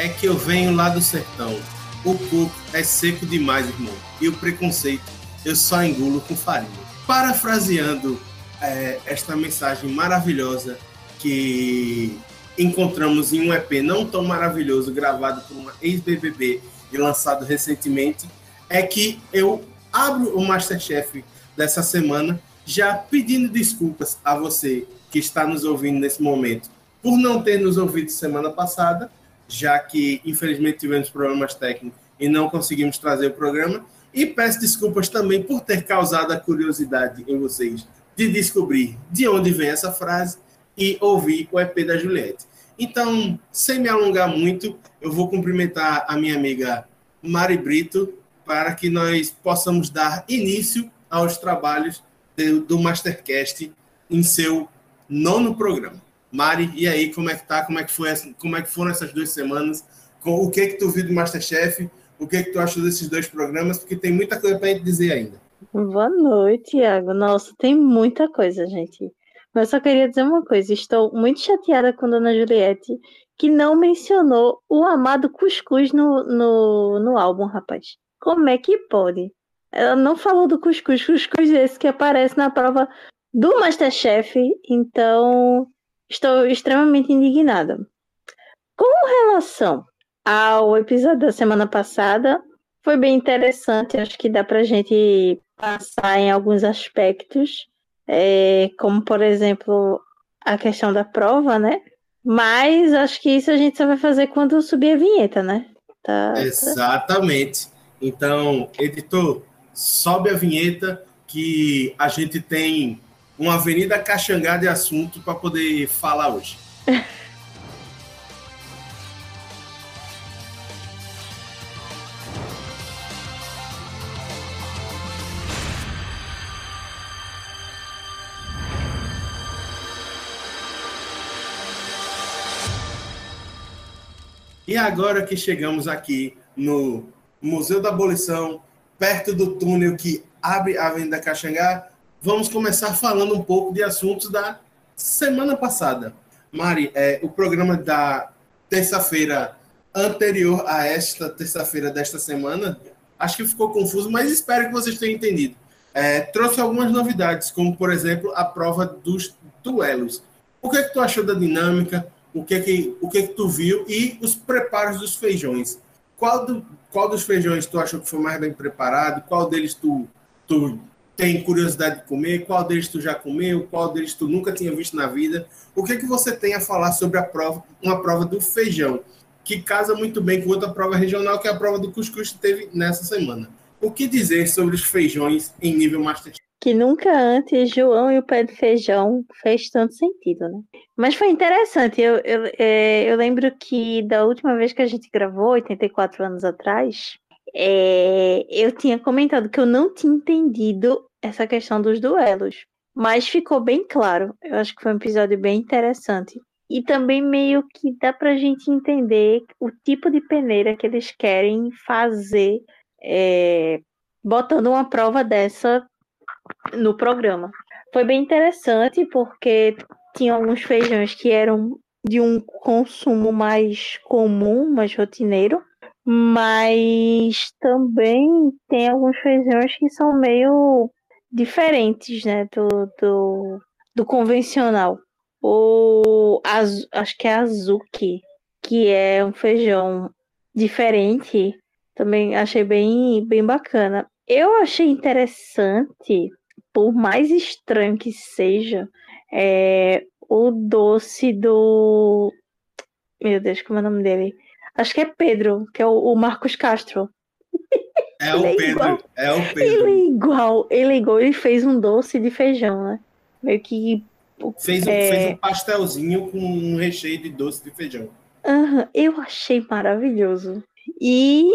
É que eu venho lá do sertão. O coco é seco demais, irmão. E o preconceito eu só engulo com farinha. Parafraseando é, esta mensagem maravilhosa que encontramos em um EP não tão maravilhoso, gravado por uma ex-BBB e lançado recentemente, é que eu abro o Masterchef dessa semana já pedindo desculpas a você que está nos ouvindo nesse momento por não ter nos ouvido semana passada, já que infelizmente tivemos problemas técnicos e não conseguimos trazer o programa. E peço desculpas também por ter causado a curiosidade em vocês de descobrir de onde vem essa frase e ouvir o EP da Juliette. Então, sem me alongar muito, eu vou cumprimentar a minha amiga Mari Brito para que nós possamos dar início aos trabalhos do, Mastercast em seu nono programa. Mari, e aí, como é que tá? Como é que foi como é que foram essas duas semanas? Com o que que tu viu do Masterchef? O que que tu achou desses dois programas? Porque tem muita coisa para gente dizer ainda. Boa noite, Thiago. Nossa, tem muita coisa, gente. Mas só queria dizer uma coisa: estou muito chateada com Dona Juliette, que não mencionou o amado cuscuz no, no, no álbum, rapaz. Como é que pode? Ela não falou do cuscuz, cuscuz esse que aparece na prova do Masterchef, então estou extremamente indignada. Com relação ao episódio da semana passada, foi bem interessante, acho que dá pra gente passar em alguns aspectos é, como por exemplo a questão da prova, né? Mas acho que isso a gente só vai fazer quando subir a vinheta, né? Tá, Exatamente. Então, editor, sobe a vinheta que a gente tem uma avenida caxangá de assunto para poder falar hoje. E agora que chegamos aqui no Museu da Abolição, perto do túnel que abre a Avenida Caxangá, vamos começar falando um pouco de assuntos da semana passada. Mari, é, o programa da terça-feira anterior a esta terça-feira desta semana, acho que ficou confuso, mas espero que vocês tenham entendido. É, trouxe algumas novidades, como por exemplo a prova dos duelos. O que, é que tu achou da dinâmica? o que que, o que que tu viu e os preparos dos feijões. Qual, do, qual dos feijões tu achou que foi mais bem preparado? Qual deles tu, tu tem curiosidade de comer? Qual deles tu já comeu? Qual deles tu nunca tinha visto na vida? O que que você tem a falar sobre a prova, uma prova do feijão, que casa muito bem com outra prova regional, que é a prova do cuscuz que teve nessa semana. O que dizer sobre os feijões em nível Master que nunca antes João e o pé de feijão fez tanto sentido, né? Mas foi interessante. Eu, eu, é, eu lembro que da última vez que a gente gravou, 84 anos atrás, é, eu tinha comentado que eu não tinha entendido essa questão dos duelos. Mas ficou bem claro. Eu acho que foi um episódio bem interessante. E também meio que dá pra gente entender o tipo de peneira que eles querem fazer, é, botando uma prova dessa no programa. Foi bem interessante porque tinha alguns feijões que eram de um consumo mais comum, mais rotineiro, mas também tem alguns feijões que são meio diferentes, né, do, do, do convencional. O acho que é azuki, que é um feijão diferente, também achei bem, bem bacana. Eu achei interessante por mais estranho que seja, é, o doce do. Meu Deus, como é o nome dele? Acho que é Pedro, que é o, o Marcos Castro. É o é Pedro, igual. é o Pedro. Ele é igual, ele é igual, ele fez um doce de feijão, né? Meio que. Fez, é... fez um pastelzinho com um recheio de doce de feijão. Uhum, eu achei maravilhoso. E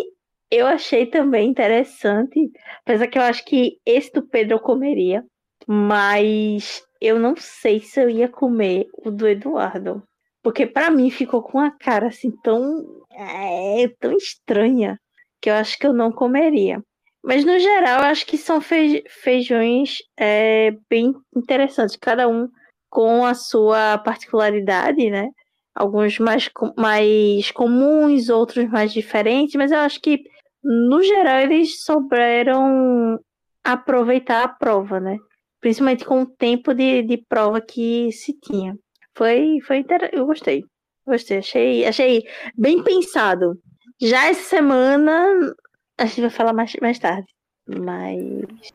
eu achei também interessante, apesar que eu acho que esse do Pedro eu comeria, mas eu não sei se eu ia comer o do Eduardo, porque para mim ficou com uma cara assim tão é, tão estranha que eu acho que eu não comeria. Mas no geral, eu acho que são feijões é, bem interessantes, cada um com a sua particularidade, né? alguns mais, mais comuns, outros mais diferentes, mas eu acho que, no geral, eles souberam aproveitar a prova, né? Principalmente com o tempo de, de prova que se tinha. Foi, foi inter... eu gostei. Gostei, achei, achei bem pensado. Já essa semana, a gente vai falar mais, mais tarde. Mas.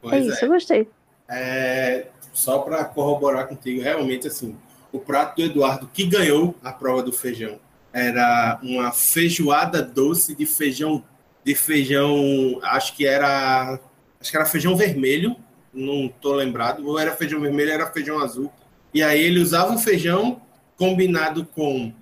Pois é isso, é. eu gostei. É, só para corroborar contigo, realmente, assim, o prato do Eduardo que ganhou a prova do feijão era uma feijoada doce de feijão de feijão, acho que era acho que era feijão vermelho, não tô lembrado, ou era feijão vermelho, era feijão azul. E aí ele usava o feijão combinado com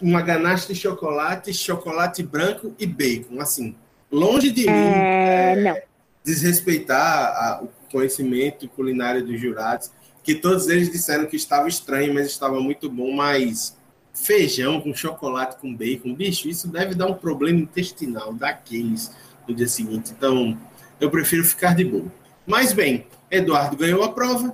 uma ganache de chocolate, chocolate branco e bacon, assim. Longe de mim é, é, desrespeitar a, o conhecimento culinário dos jurados, que todos eles disseram que estava estranho, mas estava muito bom, mas feijão com chocolate com bacon, bicho, isso deve dar um problema intestinal daqueles no dia seguinte. Então, eu prefiro ficar de boa. Mas bem, Eduardo ganhou a prova.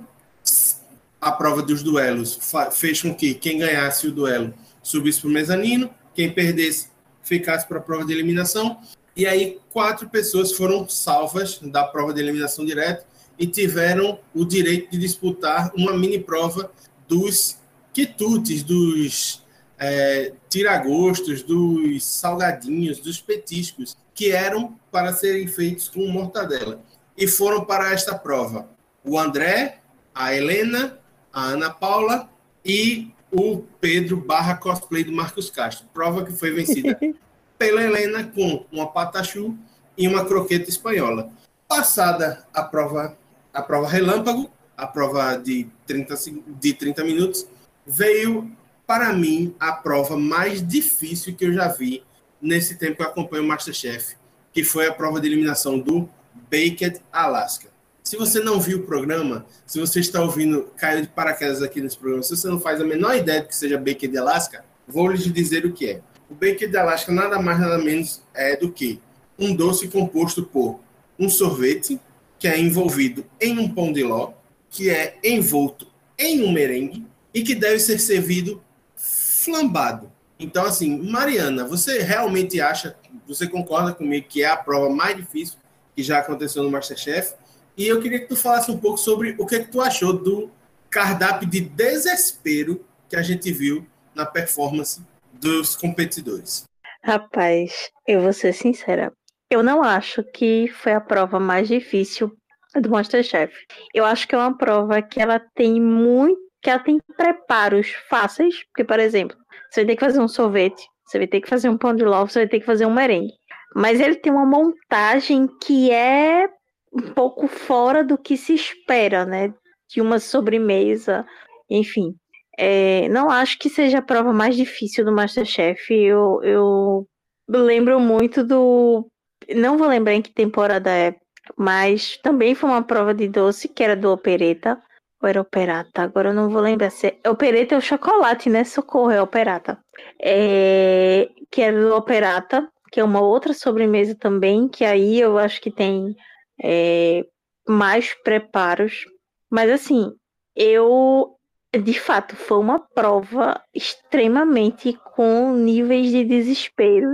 A prova dos duelos fez com que quem ganhasse o duelo subisse para o mezanino, quem perdesse ficasse para a prova de eliminação. E aí, quatro pessoas foram salvas da prova de eliminação direta e tiveram o direito de disputar uma mini prova dos quitutes, dos é, tiragostos, dos salgadinhos, dos petiscos, que eram para serem feitos com mortadela. E foram para esta prova o André, a Helena, a Ana Paula e o Pedro barra cosplay do Marcos Castro. Prova que foi vencida pela Helena com uma patachu e uma croqueta espanhola. Passada a prova a prova relâmpago, a prova de 30, de 30 minutos, veio para mim a prova mais difícil que eu já vi nesse tempo que eu acompanho o Masterchef, que foi a prova de eliminação do Baked Alaska. Se você não viu o programa, se você está ouvindo, caiu de paraquedas aqui nesse programa, se você não faz a menor ideia de que seja Baked Alaska, vou lhes dizer o que é. O Baked Alaska nada mais nada menos é do que um doce composto por um sorvete, que é envolvido em um pão de ló, que é envolto em um merengue e que deve ser servido flambado. Então, assim, Mariana, você realmente acha, você concorda comigo que é a prova mais difícil que já aconteceu no Masterchef? E eu queria que tu falasse um pouco sobre o que, que tu achou do cardápio de desespero que a gente viu na performance dos competidores. Rapaz, eu vou ser sincera. Eu não acho que foi a prova mais difícil do Masterchef. Eu acho que é uma prova que ela tem muito, que ela tem preparos fáceis, porque por exemplo, você vai ter que fazer um sorvete, você vai ter que fazer um pão de ló, você vai ter que fazer um merengue. Mas ele tem uma montagem que é um pouco fora do que se espera, né? De uma sobremesa, enfim. É, não acho que seja a prova mais difícil do Masterchef. Eu, eu lembro muito do não vou lembrar em que temporada é, mas também foi uma prova de doce que era do Opereta. Ou era Operata? Agora eu não vou lembrar se é. Opereta é o chocolate, né? Socorro, é Operata. É... Que era do Operata, que é uma outra sobremesa também, que aí eu acho que tem é... mais preparos. Mas assim, eu de fato foi uma prova extremamente com níveis de desespero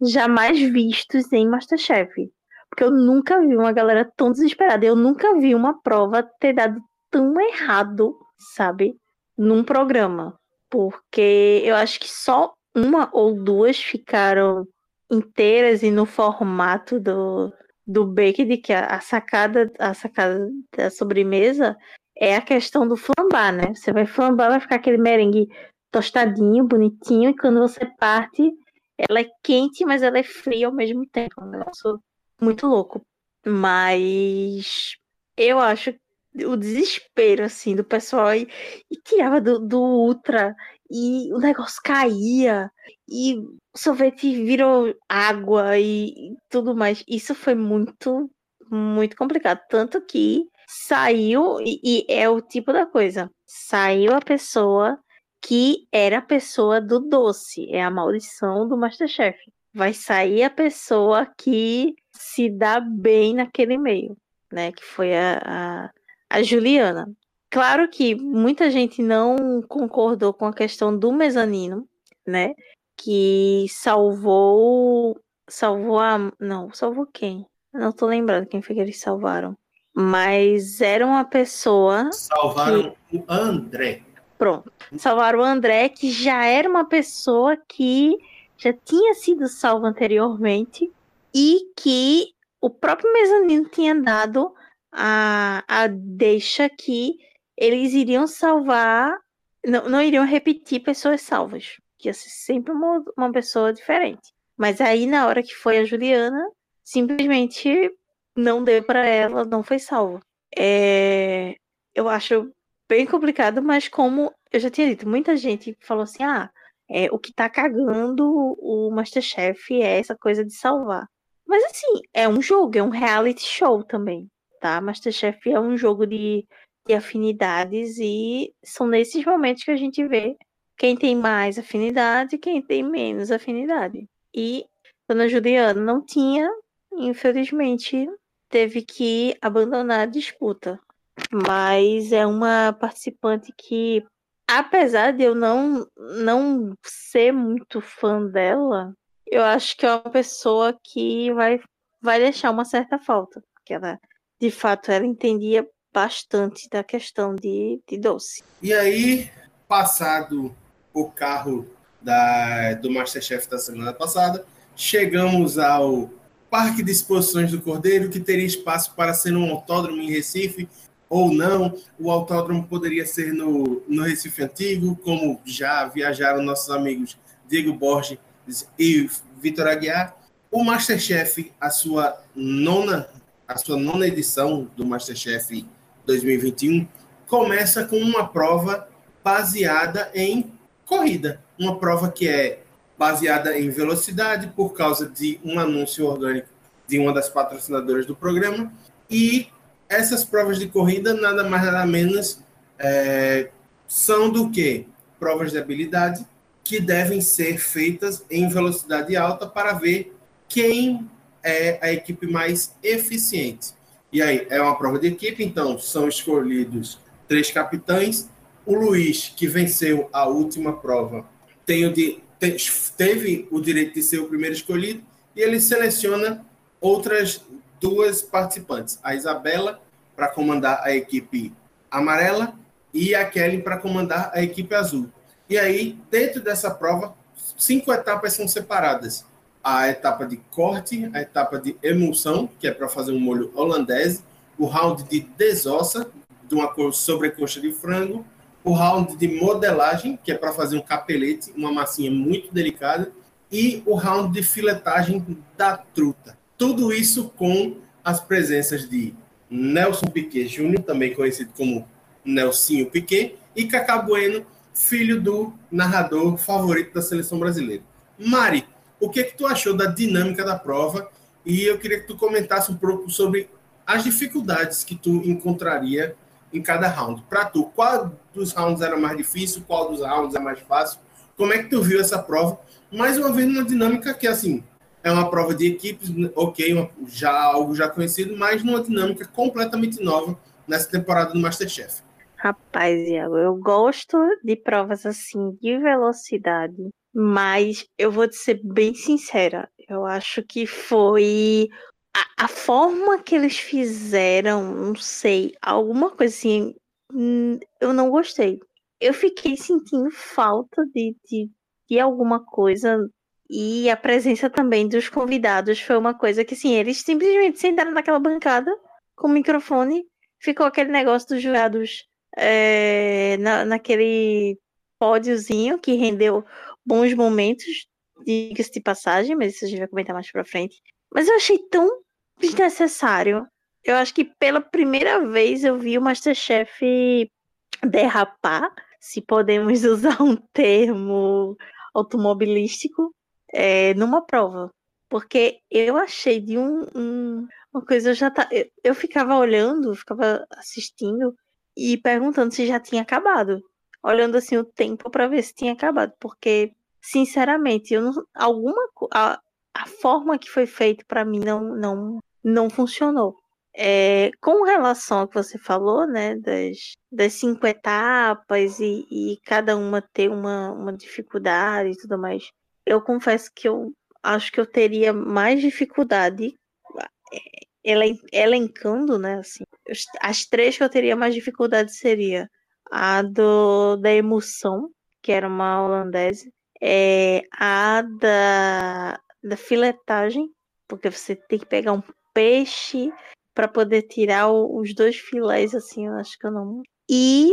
jamais vistos em Masterchef. Porque eu nunca vi uma galera tão desesperada. Eu nunca vi uma prova ter dado tão errado, sabe? Num programa. Porque eu acho que só uma ou duas ficaram inteiras e no formato do, do Baked, que a, a, sacada, a sacada da sobremesa é a questão do flambar, né? Você vai flambar, vai ficar aquele merengue tostadinho, bonitinho, e quando você parte, ela é quente, mas ela é fria ao mesmo tempo. É um negócio muito louco. Mas eu acho o desespero, assim, do pessoal e, e tirava do, do Ultra e o negócio caía e o sorvete virou água e, e tudo mais. Isso foi muito, muito complicado. Tanto que saiu, e, e é o tipo da coisa, saiu a pessoa que era a pessoa do doce, é a maldição do Masterchef. Vai sair a pessoa que se dá bem naquele meio, né? Que foi a, a, a Juliana. Claro que muita gente não concordou com a questão do mezanino, né? Que salvou. Salvou a. Não, salvou quem? Não tô lembrando quem foi que eles salvaram. Mas era uma pessoa. Salvaram que... o André. Pronto. Salvaram o André, que já era uma pessoa que já tinha sido salva anteriormente e que o próprio mezanino tinha dado a, a deixa que eles iriam salvar, não, não iriam repetir pessoas salvas, que ia ser sempre uma, uma pessoa diferente. Mas aí, na hora que foi a Juliana, simplesmente não deu para ela, não foi salva. É, eu acho bem complicado, mas como eu já tinha dito, muita gente falou assim: ah, é, o que tá cagando o Masterchef é essa coisa de salvar. Mas assim, é um jogo, é um reality show também, tá? Masterchef é um jogo de, de afinidades e são nesses momentos que a gente vê quem tem mais afinidade e quem tem menos afinidade. E Dona Juliana não tinha, infelizmente, teve que abandonar a disputa. Mas é uma participante que, apesar de eu não, não ser muito fã dela, eu acho que é uma pessoa que vai, vai deixar uma certa falta. Porque ela, de fato, ela entendia bastante da questão de, de doce. E aí, passado o carro da, do Masterchef da semana passada, chegamos ao Parque de Exposições do Cordeiro, que teria espaço para ser um autódromo em Recife ou não. O autódromo poderia ser no, no Recife Antigo, como já viajaram nossos amigos Diego Borges e Vitor Aguiar. O Masterchef, a sua nona, a sua nona edição do Masterchef 2021, começa com uma prova baseada em corrida. Uma prova que é baseada em velocidade por causa de um anúncio orgânico de uma das patrocinadoras do programa. E essas provas de corrida, nada mais nada menos, é, são do que provas de habilidade que devem ser feitas em velocidade alta para ver quem é a equipe mais eficiente. E aí, é uma prova de equipe, então são escolhidos três capitães. O Luiz, que venceu a última prova, tem o de, teve o direito de ser o primeiro escolhido e ele seleciona outras duas participantes, a Isabela para comandar a equipe amarela e a Kelly para comandar a equipe azul. E aí, dentro dessa prova, cinco etapas são separadas. A etapa de corte, a etapa de emulsão, que é para fazer um molho holandês, o round de desossa, de uma sobrecoxa de frango, o round de modelagem, que é para fazer um capelete, uma massinha muito delicada, e o round de filetagem da truta. Tudo isso com as presenças de Nelson Piquet Júnior, também conhecido como Nelsinho Piquet, e Cacá Bueno, filho do narrador favorito da seleção brasileira. Mari, o que, é que tu achou da dinâmica da prova? E eu queria que tu comentasse um pouco sobre as dificuldades que tu encontraria em cada round. Para tu, qual dos rounds era mais difícil, qual dos rounds é mais fácil? Como é que tu viu essa prova? Mais uma vez, numa dinâmica que, assim, é uma prova de equipes, ok, já algo já conhecido, mas numa dinâmica completamente nova nessa temporada do Masterchef. Rapaz, Iago, eu gosto de provas assim de velocidade, mas eu vou te ser bem sincera, eu acho que foi a, a, forma que eles fizeram, não sei, alguma coisa assim, hum, eu não gostei. Eu fiquei sentindo falta de, de, de alguma coisa. E a presença também dos convidados foi uma coisa que, assim, eles simplesmente sentaram naquela bancada com o microfone, ficou aquele negócio dos jurados é, na, naquele pódiozinho que rendeu bons momentos, diga-se de passagem, mas isso a gente vai comentar mais pra frente. Mas eu achei tão desnecessário. Eu acho que pela primeira vez eu vi o Masterchef derrapar, se podemos usar um termo automobilístico, é, numa prova. Porque eu achei de um, um uma coisa, eu já tá, eu, eu ficava olhando, ficava assistindo e perguntando se já tinha acabado. Olhando assim o tempo para ver se tinha acabado, porque sinceramente, eu não, alguma a, a forma que foi feito para mim não, não, não funcionou. é, com relação ao que você falou, né, das, das cinco etapas e, e cada uma ter uma, uma dificuldade e tudo mais, eu confesso que eu acho que eu teria mais dificuldade é, elencando, né, assim, as três que eu teria mais dificuldade seria a do, da emoção, que era uma holandesa, é, a da, da filetagem, porque você tem que pegar um peixe para poder tirar o, os dois filés, assim, eu acho que eu não. E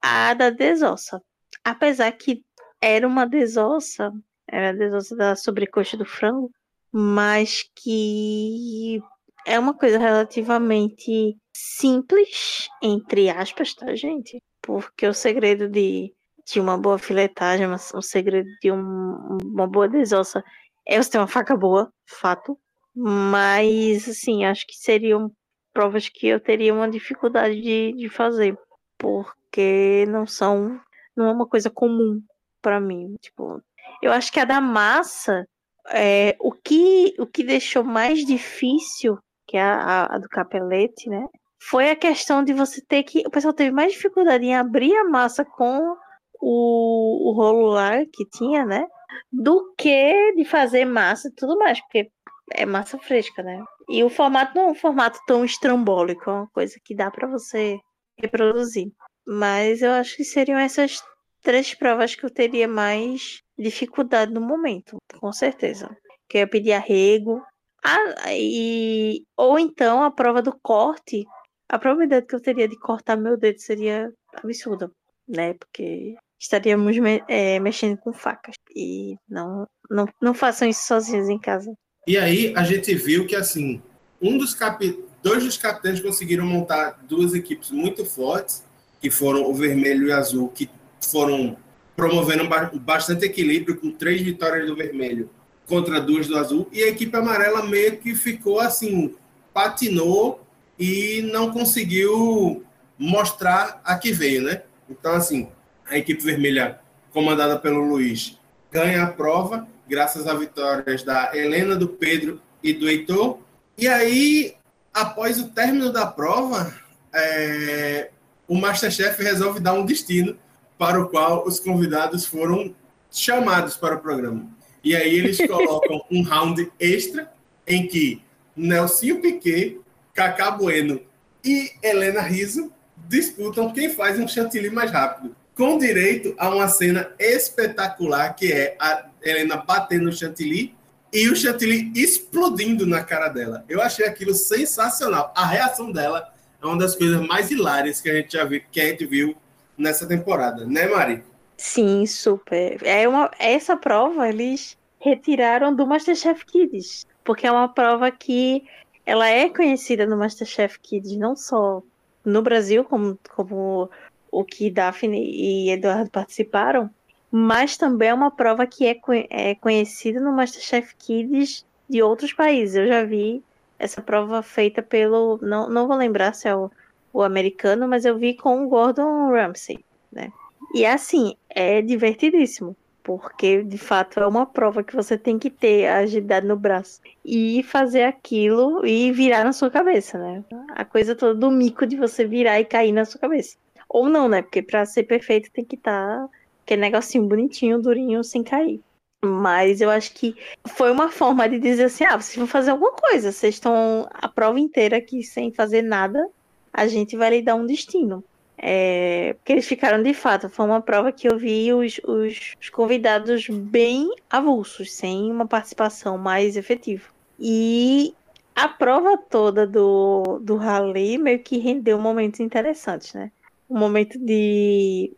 a da desossa. Apesar que era uma desossa, era a desossa da sobrecoxa do frango, mas que é uma coisa relativamente simples, entre aspas, tá, gente? Porque o segredo de, de uma boa filetagem, o segredo de um, uma boa desossa é você ter uma faca boa, fato. Mas, assim, acho que seriam provas que eu teria uma dificuldade de, de fazer, porque não são, não é uma coisa comum para mim. Tipo, eu acho que a da massa, é, o, que, o que deixou mais difícil, que é a, a do capelete, né? Foi a questão de você ter que. O pessoal teve mais dificuldade em abrir a massa com o, o rolo lá que tinha, né? Do que de fazer massa e tudo mais, porque é massa fresca, né? E o formato não é um formato tão estrambólico, é uma coisa que dá para você reproduzir. Mas eu acho que seriam essas três provas que eu teria mais dificuldade no momento, com certeza. Que eu ia pedir arrego. Ah, e, ou então a prova do corte. A probabilidade que eu teria de cortar meu dedo seria absurda, né? Porque estaríamos me, é, mexendo com facas. E não, não, não façam isso sozinhos em casa. E aí a gente viu que assim, um dos cap... dois dos capitães conseguiram montar duas equipes muito fortes, que foram o vermelho e o azul, que foram promovendo bastante equilíbrio com três vitórias do vermelho contra duas do azul, e a equipe amarela meio que ficou assim, patinou e não conseguiu mostrar a que veio, né? Então, assim, a equipe vermelha, comandada pelo Luiz, ganha a prova, graças a vitórias da Helena, do Pedro e do Heitor. E aí, após o término da prova, é, o Masterchef resolve dar um destino para o qual os convidados foram chamados para o programa. E aí eles colocam um round extra em que Nelsinho Piquet, Cacá Bueno e Helena Riso disputam quem faz um chantilly mais rápido com direito a uma cena espetacular que é a Helena batendo no chantilly e o chantilly explodindo na cara dela. Eu achei aquilo sensacional. A reação dela é uma das coisas mais hilárias que a gente já viu, que a gente viu nessa temporada, né, Mari? Sim, super. É uma essa prova eles retiraram do MasterChef Kids, porque é uma prova que ela é conhecida no MasterChef Kids não só no Brasil como como o que Daphne e Eduardo participaram, mas também é uma prova que é, é conhecida no MasterChef Kids de outros países. Eu já vi essa prova feita pelo. Não, não vou lembrar se é o, o americano, mas eu vi com o Gordon Ramsay, né? E assim, é divertidíssimo, porque de fato é uma prova que você tem que ter agilidade no braço e fazer aquilo e virar na sua cabeça, né? A coisa toda do mico de você virar e cair na sua cabeça. Ou não, né? Porque pra ser perfeito tem que estar tá aquele negocinho bonitinho, durinho, sem cair. Mas eu acho que foi uma forma de dizer assim: ah, vocês vão fazer alguma coisa, vocês estão a prova inteira aqui sem fazer nada, a gente vai lhe dar um destino. É, porque eles ficaram de fato, foi uma prova que eu vi os, os, os convidados bem avulsos, sem uma participação mais efetiva. E a prova toda do, do rally meio que rendeu momentos interessantes, né? um momento de.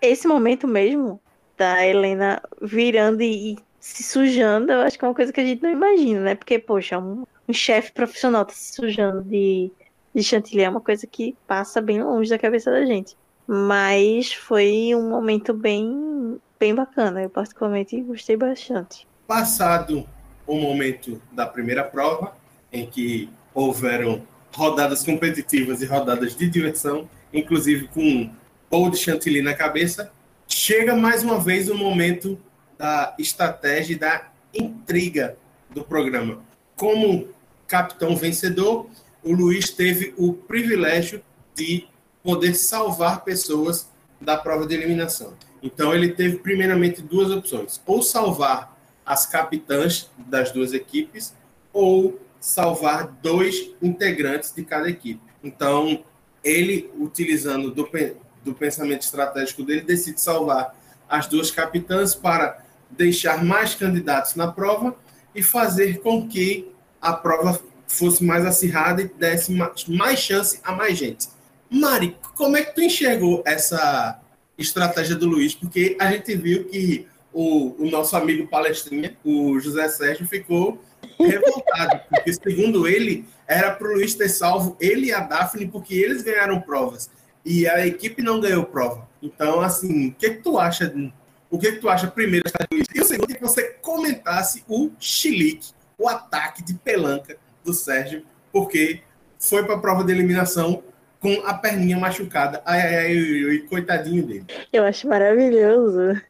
Esse momento mesmo da Helena virando e, e, se sujando, eu acho que é uma coisa que a gente não imagina, né? Porque, poxa, um, um chefe profissional tá se sujando de, de chantilly é uma coisa que passa bem longe da cabeça da gente. Mas foi um momento bem, bem bacana. Eu particularmente gostei bastante. Passado o momento da primeira prova, em que houveram rodadas competitivas e rodadas de diversão, inclusive com ou de chantilly na cabeça, chega mais uma vez o momento da estratégia e da intriga do programa. Como capitão vencedor, o Luiz teve o privilégio de poder salvar pessoas da prova de eliminação. Então, ele teve primeiramente duas opções: ou salvar as capitãs das duas equipes, ou salvar dois integrantes de cada equipe. Então, ele, utilizando do, do pensamento estratégico dele, decide salvar as duas capitãs para deixar mais candidatos na prova e fazer com que a prova fosse mais acirrada e desse mais chance a mais gente. Mari, como é que tu enxergou essa estratégia do Luiz? Porque a gente viu que o, o nosso amigo palestrinha, o José Sérgio, ficou revoltado, porque segundo ele, era para o Luiz ter salvo ele e a Daphne, porque eles ganharam provas e a equipe não ganhou prova. Então, assim, o que, que tu acha? O que, que tu acha primeiro E o segundo é que você comentasse o chilique, o ataque de pelanca do Sérgio, porque foi para a prova de eliminação com a perninha machucada. Ai, ai, ai, ai, ai, coitadinho dele. Eu acho maravilhoso.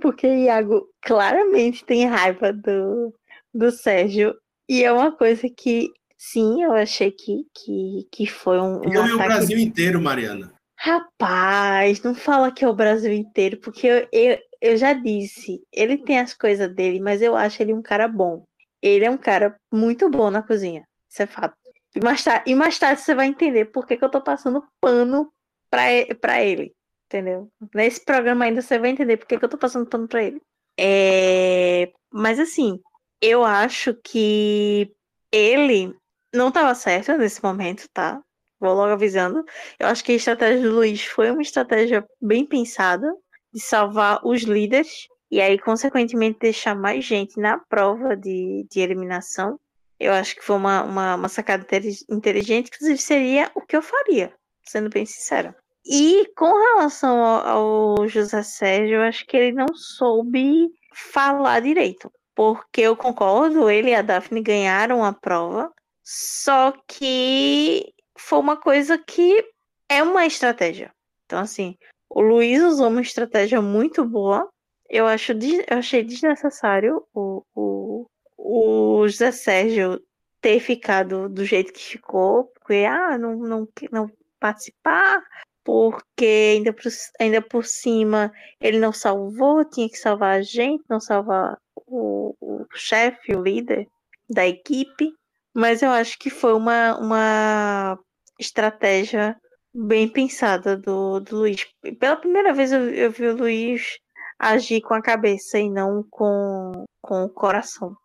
Porque Iago claramente tem raiva do, do Sérgio. E é uma coisa que, sim, eu achei que, que, que foi um. um eu e o Brasil inteiro, Mariana. Rapaz, não fala que é o Brasil inteiro, porque eu, eu, eu já disse, ele tem as coisas dele, mas eu acho ele um cara bom. Ele é um cara muito bom na cozinha. Isso é fato. E mais tarde, e mais tarde você vai entender por que, que eu tô passando pano pra, pra ele. Entendeu? Nesse programa ainda você vai entender por que, que eu tô passando pano pra ele. É... Mas assim, eu acho que ele não estava certo nesse momento, tá? Vou logo avisando. Eu acho que a estratégia do Luiz foi uma estratégia bem pensada de salvar os líderes e aí, consequentemente, deixar mais gente na prova de, de eliminação. Eu acho que foi uma, uma, uma sacada inteligente, inclusive seria o que eu faria, sendo bem sincera. E com relação ao, ao José Sérgio, eu acho que ele não soube falar direito porque eu concordo, ele e a Daphne ganharam a prova, só que foi uma coisa que é uma estratégia. Então, assim, o Luiz usou uma estratégia muito boa. Eu, acho, eu achei desnecessário o, o, o José Sérgio ter ficado do jeito que ficou, porque, ah, não, não, não participar, porque ainda por, ainda por cima ele não salvou, tinha que salvar a gente, não salvar o, o chefe, o líder da equipe, mas eu acho que foi uma, uma estratégia bem pensada do, do Luiz. Pela primeira vez eu, eu vi o Luiz agir com a cabeça e não com, com o coração.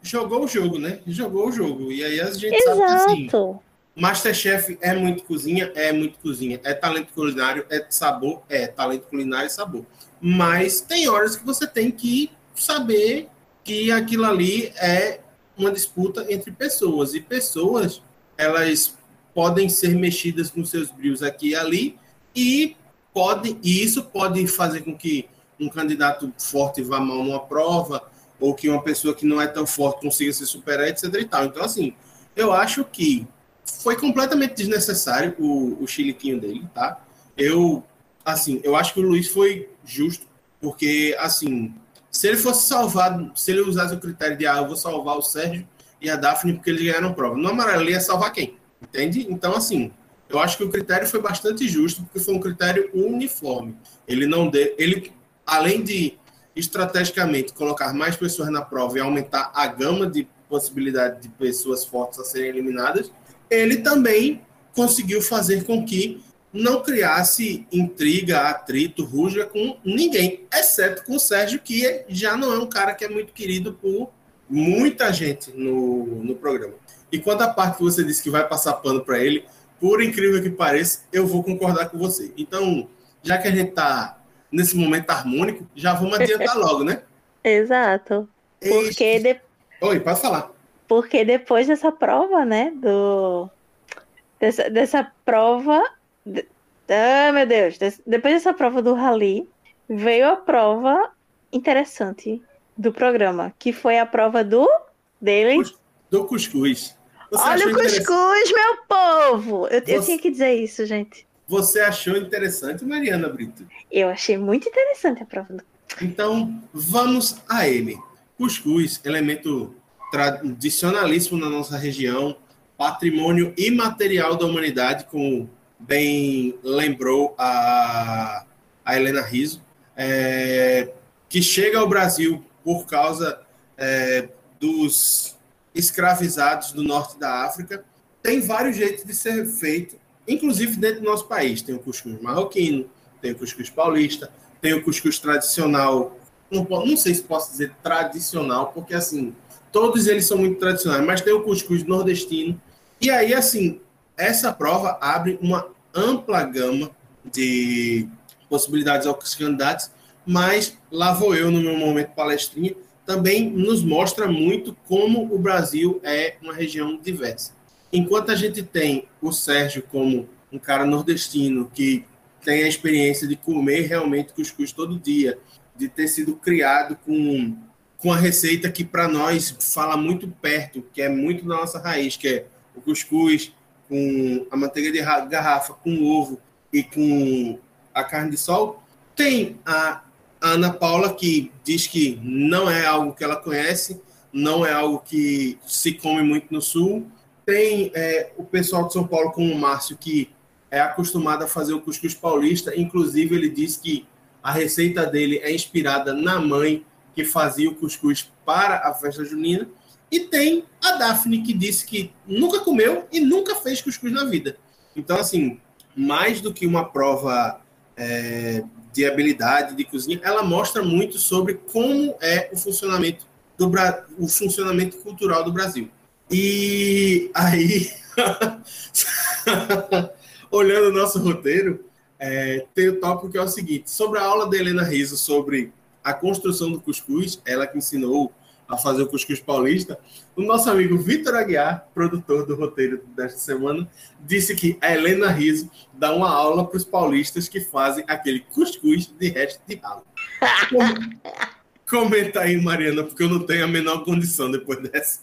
Jogou o jogo, né? Jogou o jogo. E aí a gente Exato. sabe que assim, Masterchef é muito cozinha, é muito cozinha. É talento culinário, é sabor, é talento culinário e sabor. Mas tem horas que você tem que saber que aquilo ali é uma disputa entre pessoas e pessoas elas podem ser mexidas com seus brilhos aqui e ali e pode e isso pode fazer com que um candidato forte vá mal numa prova ou que uma pessoa que não é tão forte consiga se superar etc e tal então assim eu acho que foi completamente desnecessário o, o chiliquinho dele tá eu assim eu acho que o Luiz foi justo porque assim se ele fosse salvado, se ele usasse o critério de ah, eu vou salvar o Sérgio e a Daphne porque eles ganharam prova. No amarelo, ele ia salvar quem? Entende? Então, assim, eu acho que o critério foi bastante justo, porque foi um critério uniforme. Ele não deu. Ele, além de estrategicamente colocar mais pessoas na prova e aumentar a gama de possibilidade de pessoas fortes a serem eliminadas, ele também conseguiu fazer com que não criasse intriga, atrito, rusga com ninguém, exceto com o Sérgio, que já não é um cara que é muito querido por muita gente no, no programa. E quanto à parte que você disse que vai passar pano para ele, por incrível que pareça, eu vou concordar com você. Então, já que a gente está nesse momento harmônico, já vamos adiantar logo, né? Exato. Porque de... Oi, pode falar. Porque depois dessa prova, né, do dessa, dessa prova, ah, meu Deus. Depois dessa prova do Rally, veio a prova interessante do programa, que foi a prova do dele. Do cuscuz. Você Olha o cuscuz, meu povo! Eu, eu tinha que dizer isso, gente. Você achou interessante, Mariana Brito? Eu achei muito interessante a prova do Então, vamos a ele. Cuscuz, elemento tradicionalíssimo na nossa região, patrimônio imaterial da humanidade, como bem lembrou a, a Helena Riso, é, que chega ao Brasil por causa é, dos escravizados do norte da África. Tem vários jeitos de ser feito, inclusive dentro do nosso país. Tem o cuscuz marroquino, tem o cuscuz paulista, tem o cuscuz tradicional. Não, não sei se posso dizer tradicional, porque assim, todos eles são muito tradicionais, mas tem o cuscuz nordestino. E aí, assim, essa prova abre uma ampla gama de possibilidades aos candidatos, mas lá vou eu no meu momento palestrinha, também nos mostra muito como o Brasil é uma região diversa. Enquanto a gente tem o Sérgio como um cara nordestino que tem a experiência de comer realmente cuscuz todo dia, de ter sido criado com, com a receita que para nós fala muito perto, que é muito da nossa raiz, que é o cuscuz com a manteiga de garrafa, com ovo e com a carne de sol. Tem a Ana Paula que diz que não é algo que ela conhece, não é algo que se come muito no sul. Tem é, o pessoal de São Paulo, como o Márcio, que é acostumado a fazer o cuscuz paulista. Inclusive, ele diz que a receita dele é inspirada na mãe que fazia o cuscuz para a festa junina. E tem a Daphne, que disse que nunca comeu e nunca fez cuscuz na vida. Então, assim, mais do que uma prova é, de habilidade de cozinha, ela mostra muito sobre como é o funcionamento do o funcionamento cultural do Brasil. E aí, olhando o nosso roteiro, é, tem o tópico que é o seguinte: sobre a aula da Helena Riso sobre a construção do cuscuz, ela que ensinou a fazer o Cuscuz Paulista, o nosso amigo Vitor Aguiar, produtor do roteiro desta semana, disse que a Helena Riso dá uma aula para os paulistas que fazem aquele cuscuz de resto de ralo. Comenta aí, Mariana, porque eu não tenho a menor condição depois dessa.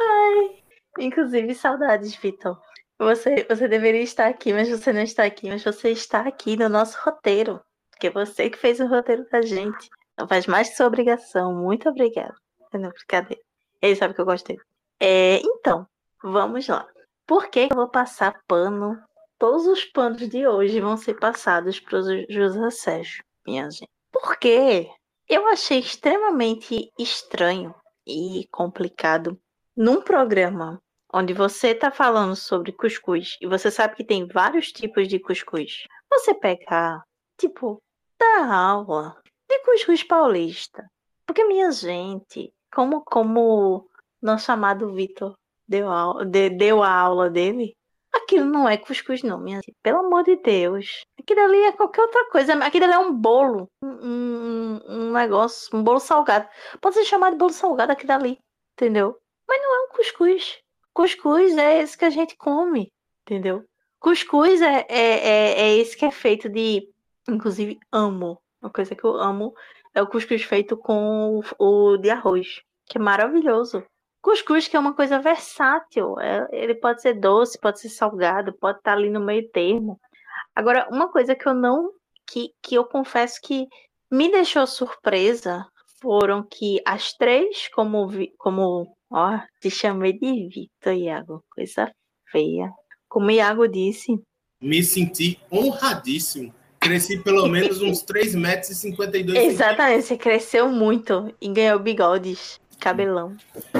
Ai, inclusive, saudades, Vitor. Você, você deveria estar aqui, mas você não está aqui, mas você está aqui no nosso roteiro. Porque é você que fez o roteiro da gente. Não faz mais que sua obrigação. Muito obrigada. Não, brincadeira. Ele sabe que eu gostei. É, então, vamos lá. Por que eu vou passar pano? Todos os panos de hoje vão ser passados para o José Sérgio, minha gente. Porque eu achei extremamente estranho e complicado num programa onde você está falando sobre cuscuz e você sabe que tem vários tipos de cuscuz. Você pegar, tipo, da aula de cuscuz paulista. Porque, minha gente, como, como nosso amado Vitor deu, a, de, deu a aula dele, aquilo não é cuscuz, não, minha gente. Pelo amor de Deus. Aquilo ali é qualquer outra coisa. Aquilo ali é um bolo. Um, um negócio, um bolo salgado. Pode ser chamado de bolo salgado aquilo ali, entendeu? Mas não é um cuscuz. Cuscuz é esse que a gente come, entendeu? Cuscuz é, é, é, é esse que é feito de. Inclusive, amo. Uma coisa que eu amo é o cuscuz feito com o, o de arroz, que é maravilhoso. Cuscuz que é uma coisa versátil. É, ele pode ser doce, pode ser salgado, pode estar ali no meio termo. Agora, uma coisa que eu não. que, que eu confesso que me deixou surpresa foram que as três, como, como Ó, te chamei de Victor, Iago. Coisa feia. Como o Iago disse. Me senti honradíssimo. Cresci pelo menos uns 3 metros e 52 Exatamente, você cresceu muito e ganhou bigodes, cabelão.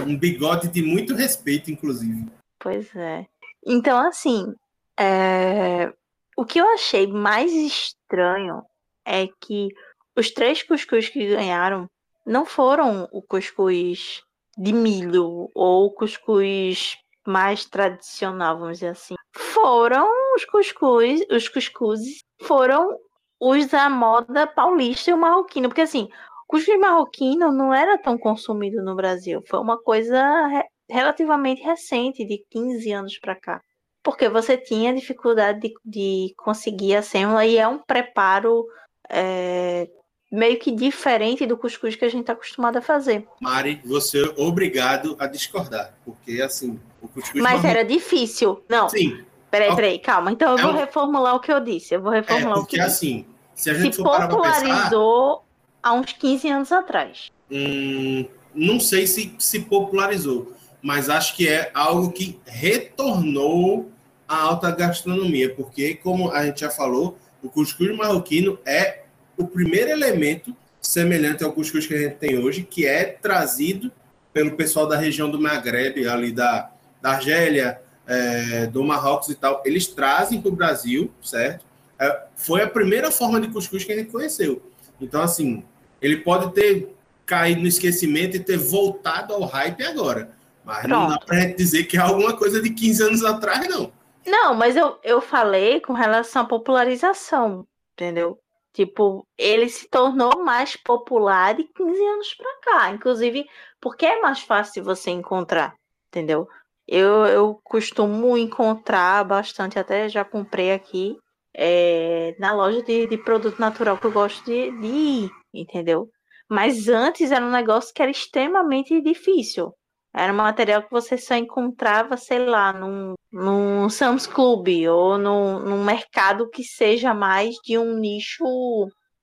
Um bigode de muito respeito, inclusive. Pois é. Então, assim, é... o que eu achei mais estranho é que os três cuscuz que ganharam não foram o cuscuz de milho ou cuscuz mais tradicional, vamos dizer assim, foram os cuscuz, os cuscuzes foram os da moda paulista e o marroquino, porque assim, cuscuz marroquino não era tão consumido no Brasil, foi uma coisa re relativamente recente, de 15 anos para cá. Porque você tinha dificuldade de, de conseguir a sêmola e é um preparo é, meio que diferente do cuscuz que a gente está acostumado a fazer. Mari, você é obrigado a discordar, porque assim, o cuscuz. Mas marrom... era difícil. Não. Sim. Peraí, peraí, calma. Então eu é vou um... reformular o que eu disse. Eu vou reformular é, o que eu assim, disse. se a gente se for popularizou pensar, há uns 15 anos atrás. Hum, não sei se se popularizou, mas acho que é algo que retornou à alta gastronomia, porque, como a gente já falou, o cuscuz marroquino é o primeiro elemento semelhante ao cuscuz que a gente tem hoje, que é trazido pelo pessoal da região do Maghreb, ali da, da Argélia, é, do Marrocos e tal. Eles trazem para o Brasil, certo? É, foi a primeira forma de cuscuz que a gente conheceu. Então, assim, ele pode ter caído no esquecimento e ter voltado ao hype agora. Mas Pronto. não dá para dizer que é alguma coisa de 15 anos atrás, não. Não, mas eu, eu falei com relação à popularização, entendeu? Tipo, ele se tornou mais popular de 15 anos para cá, inclusive porque é mais fácil você encontrar, entendeu? Eu, eu costumo encontrar bastante, até já comprei aqui, é, na loja de, de produto natural que eu gosto de, de ir, entendeu? Mas antes era um negócio que era extremamente difícil. Era um material que você só encontrava, sei lá, num, num Sam's Club ou num, num mercado que seja mais de um nicho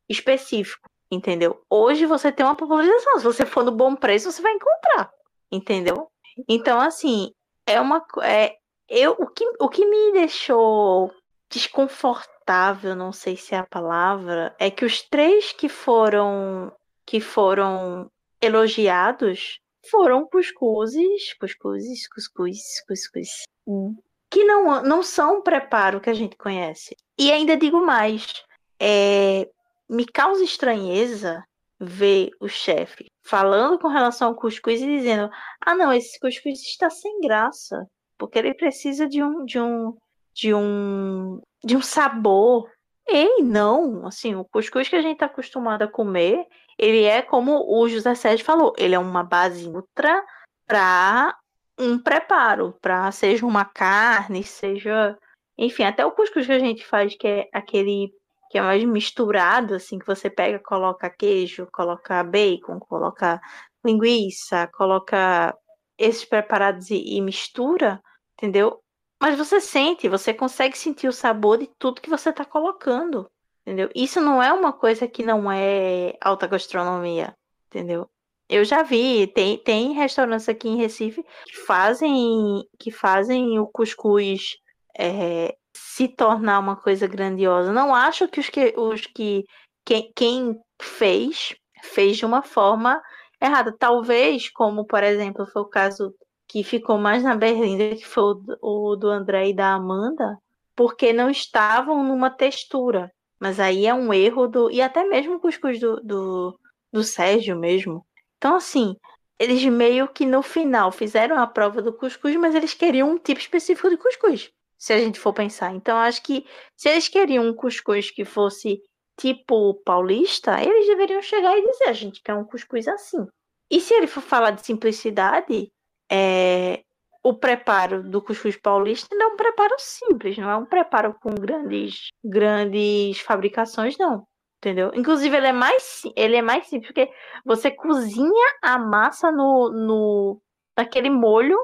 específico, entendeu? Hoje você tem uma popularização. Se você for no bom preço, você vai encontrar, entendeu? Então, assim, é uma. É, eu, o, que, o que me deixou desconfortável, não sei se é a palavra, é que os três que foram que foram elogiados foram cuscuzes, cuscuzes, cuscuz, cuscuz, que não, não são o preparo que a gente conhece. E ainda digo mais, é, me causa estranheza ver o chefe falando com relação ao cuscuz e dizendo: ah, não, esse cuscuz está sem graça, porque ele precisa de um, de um, de um, de um sabor. Ei, não, assim, o cuscuz que a gente está acostumado a comer, ele é como o José Sérgio falou, ele é uma base ultra para um preparo, para seja uma carne, seja, enfim, até o cuscuz que a gente faz, que é aquele que é mais misturado, assim, que você pega, coloca queijo, coloca bacon, coloca linguiça, coloca esses preparados e, e mistura, entendeu? Mas você sente, você consegue sentir o sabor de tudo que você está colocando, entendeu? Isso não é uma coisa que não é alta gastronomia, entendeu? Eu já vi, tem, tem restaurantes aqui em Recife que fazem que fazem o cuscuz é, se tornar uma coisa grandiosa. Não acho que os que, os que quem, quem fez fez de uma forma errada. Talvez, como por exemplo foi o caso que ficou mais na berlinda, que foi o, do André e da Amanda, porque não estavam numa textura. Mas aí é um erro do. E até mesmo o cuscuz do, do, do Sérgio mesmo. Então, assim, eles meio que no final fizeram a prova do cuscuz, mas eles queriam um tipo específico de cuscuz se a gente for pensar. Então, acho que se eles queriam um cuscuz que fosse tipo paulista, eles deveriam chegar e dizer: a gente quer um cuscuz assim. E se ele for falar de simplicidade, é, o preparo do cuscuz paulista não é um preparo simples, não é um preparo com grandes, grandes fabricações, não. Entendeu? Inclusive, ele é mais, ele é mais simples, porque você cozinha a massa no, no naquele molho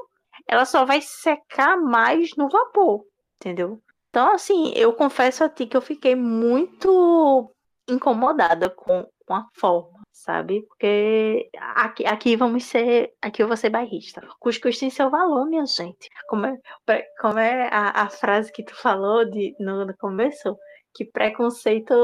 ela só vai secar mais no vapor, entendeu? Então, assim, eu confesso a ti que eu fiquei muito incomodada com, com a forma, sabe? Porque aqui, aqui vamos ser. Aqui eu vou ser bairrista. Cuscuz tem seu valor, minha gente. Como é, como é a, a frase que tu falou de, no, no começo? Que preconceito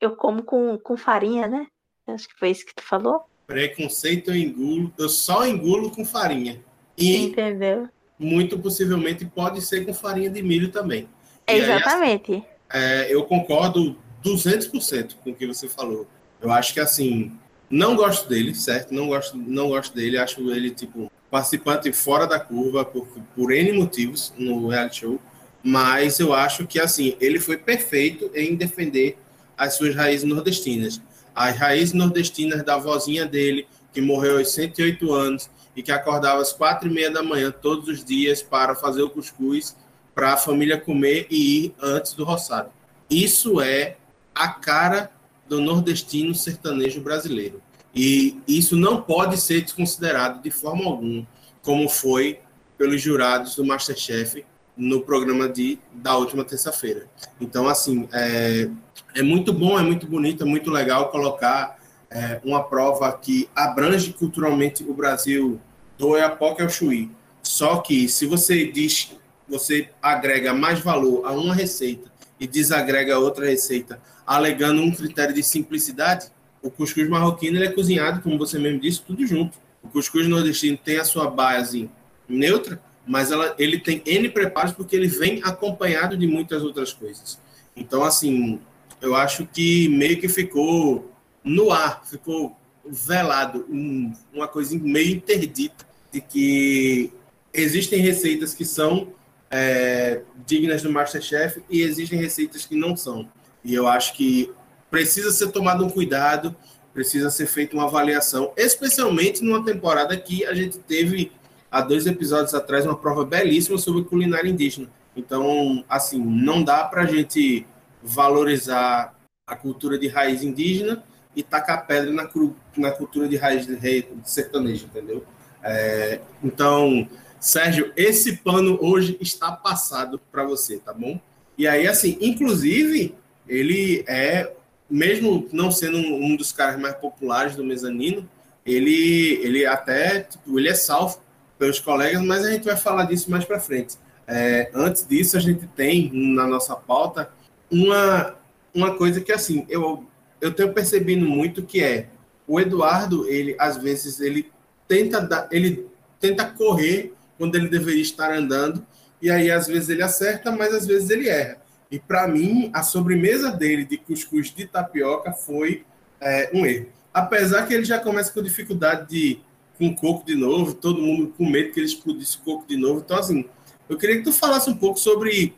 eu como com, com farinha, né? Acho que foi isso que tu falou. Preconceito eu engulo, eu só engulo com farinha. E Entendeu? muito possivelmente pode ser com farinha de milho também. Exatamente. Aí, é, eu concordo 200% com o que você falou. Eu acho que assim, não gosto dele, certo? Não gosto, não gosto dele. Acho ele tipo participante fora da curva por, por N motivos no reality show. Mas eu acho que assim, ele foi perfeito em defender as suas raízes nordestinas. As raízes nordestinas da vozinha dele, que morreu aos 108 anos, e que acordava às quatro e meia da manhã todos os dias para fazer o cuscuz para a família comer e ir antes do roçado. Isso é a cara do nordestino sertanejo brasileiro. E isso não pode ser desconsiderado de forma alguma, como foi pelos jurados do Masterchef no programa de, da última terça-feira. Então, assim, é, é muito bom, é muito bonito, é muito legal colocar é, uma prova que abrange culturalmente o Brasil do Oiapoque ao Chuí. Só que se você diz, você agrega mais valor a uma receita e desagrega outra receita, alegando um critério de simplicidade, o cuscuz marroquino ele é cozinhado, como você mesmo disse, tudo junto. O cuscuz nordestino tem a sua base neutra, mas ela, ele tem N preparos porque ele vem acompanhado de muitas outras coisas. Então, assim, eu acho que meio que ficou no ar, ficou velado, um, uma coisa meio interdita de que existem receitas que são é, dignas do Masterchef e existem receitas que não são. E eu acho que precisa ser tomado um cuidado, precisa ser feita uma avaliação, especialmente numa temporada que a gente teve há dois episódios atrás uma prova belíssima sobre culinária indígena. Então, assim, não dá para a gente valorizar a cultura de raiz indígena e tacar pedra na, na cultura de raiz de sertaneja, entendeu? É, então, Sérgio, esse pano hoje está passado para você, tá bom? E aí, assim, inclusive, ele é, mesmo não sendo um dos caras mais populares do mezanino, ele, ele até, tipo, ele é salvo pelos colegas, mas a gente vai falar disso mais para frente. É, antes disso, a gente tem na nossa pauta uma, uma coisa que, assim, eu, eu tenho percebido muito que é o Eduardo, ele, às vezes, ele tenta, dar, ele tenta correr quando ele deveria estar andando, e aí, às vezes, ele acerta, mas às vezes ele erra. E, para mim, a sobremesa dele de cuscuz de tapioca foi é, um erro. Apesar que ele já começa com dificuldade de com coco de novo, todo mundo com medo que ele explodisse coco de novo. Então, assim, eu queria que tu falasse um pouco sobre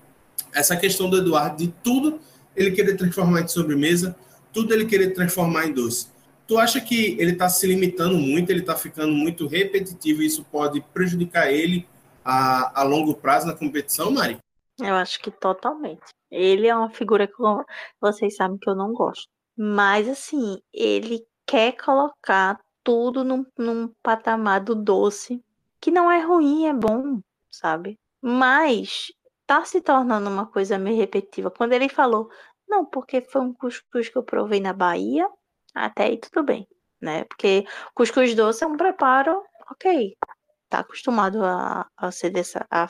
essa questão do Eduardo, de tudo ele querer transformar em sobremesa, tudo ele querer transformar em doce. Tu acha que ele está se limitando muito, ele está ficando muito repetitivo e isso pode prejudicar ele a, a longo prazo na competição, Mari? Eu acho que totalmente. Ele é uma figura que vocês sabem que eu não gosto. Mas, assim, ele quer colocar tudo num, num patamar do doce, que não é ruim, é bom, sabe? Mas tá se tornando uma coisa meio repetitiva. Quando ele falou, não, porque foi um cuscuz que eu provei na Bahia, até aí tudo bem, né? Porque cuscuz doce é um preparo, ok, tá acostumado a, a ser dessa, a,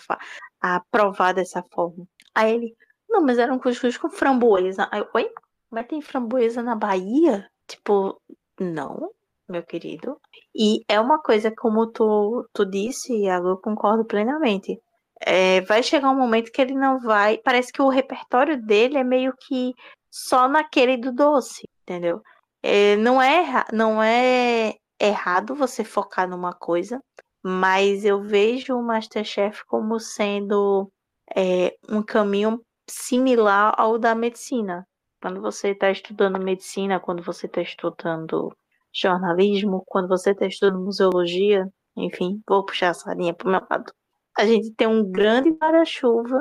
a provar dessa forma. Aí ele, não, mas era um cuscuz com framboesa. Aí, oi? Mas tem framboesa na Bahia? Tipo, não, meu querido. E é uma coisa, como tu, tu disse, Iago, eu concordo plenamente. É, vai chegar um momento que ele não vai. Parece que o repertório dele é meio que só naquele do doce, entendeu? É, não, é, não é errado você focar numa coisa, mas eu vejo o Masterchef como sendo é, um caminho similar ao da medicina. Quando você está estudando medicina, quando você está estudando jornalismo, quando você está estudando museologia, enfim, vou puxar essa linha para o meu lado. A gente tem um grande guarda-chuva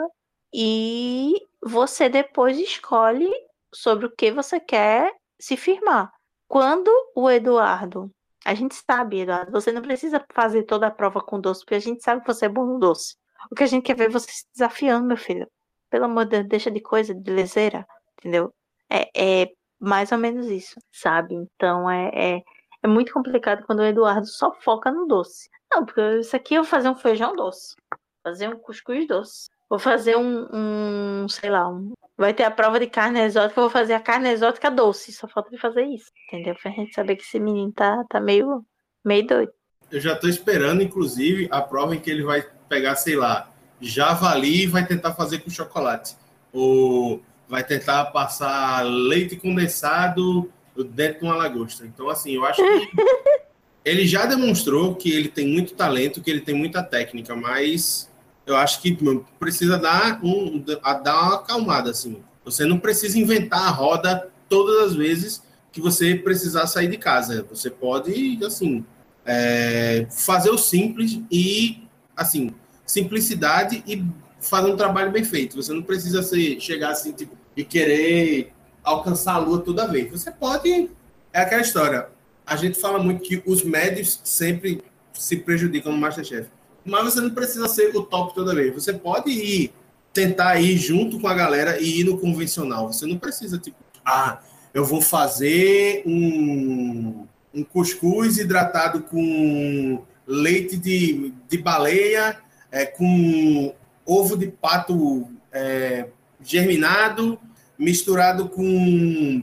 e você depois escolhe sobre o que você quer se firmar. Quando o Eduardo, a gente sabe, Eduardo, você não precisa fazer toda a prova com doce, porque a gente sabe que você é bom no doce. O que a gente quer ver é você se desafiando, meu filho. Pelo amor de Deus, deixa de coisa, de lezeira, entendeu? É, é mais ou menos isso, sabe? Então é, é, é, muito complicado quando o Eduardo só foca no doce. Não, porque isso aqui eu vou fazer um feijão doce, fazer um cuscuz doce, vou fazer um, um sei lá, um, vai ter a prova de carne exótica, eu vou fazer a carne exótica doce, só falta de fazer isso, entendeu? Pra gente saber que esse menino tá, tá meio, meio doido. Eu já tô esperando, inclusive, a prova em que ele vai pegar, sei lá, javali e vai tentar fazer com chocolate. Ou vai tentar passar leite condensado dentro de uma lagosta. Então, assim, eu acho que ele já demonstrou que ele tem muito talento, que ele tem muita técnica, mas eu acho que precisa dar, um, dar uma acalmada, assim. Você não precisa inventar a roda todas as vezes que você precisar sair de casa. Você pode, assim, é, fazer o simples e, assim, simplicidade e fazer um trabalho bem feito. Você não precisa ser, chegar assim, tipo, e querer alcançar a lua toda vez. Você pode. É aquela história. A gente fala muito que os médios sempre se prejudicam no Masterchef. Mas você não precisa ser o top toda vez. Você pode ir, tentar ir junto com a galera e ir no convencional. Você não precisa, tipo, ah, eu vou fazer um, um cuscuz hidratado com leite de, de baleia é, com ovo de pato é, germinado misturado com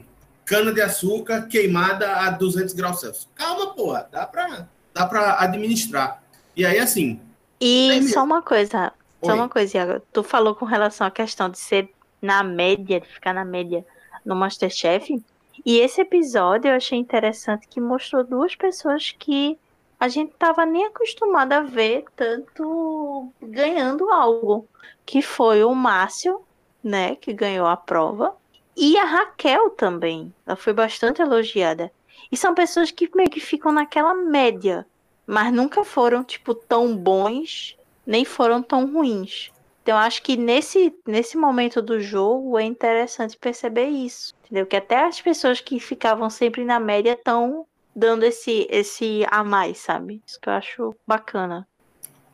cana-de-açúcar queimada a 200 graus Celsius. Calma, porra, dá pra, dá pra administrar. E aí, assim... E só uma coisa, Oi. só uma coisa, Iago. Tu falou com relação à questão de ser na média, de ficar na média no Masterchef. E esse episódio eu achei interessante que mostrou duas pessoas que a gente tava nem acostumado a ver tanto ganhando algo, que foi o Márcio, né, que ganhou a prova, e a Raquel também. Ela foi bastante elogiada. E são pessoas que meio que ficam naquela média, mas nunca foram tipo tão bons, nem foram tão ruins. Então acho que nesse, nesse momento do jogo é interessante perceber isso. Entendeu? Que até as pessoas que ficavam sempre na média estão dando esse, esse a mais, sabe? Isso que eu acho bacana.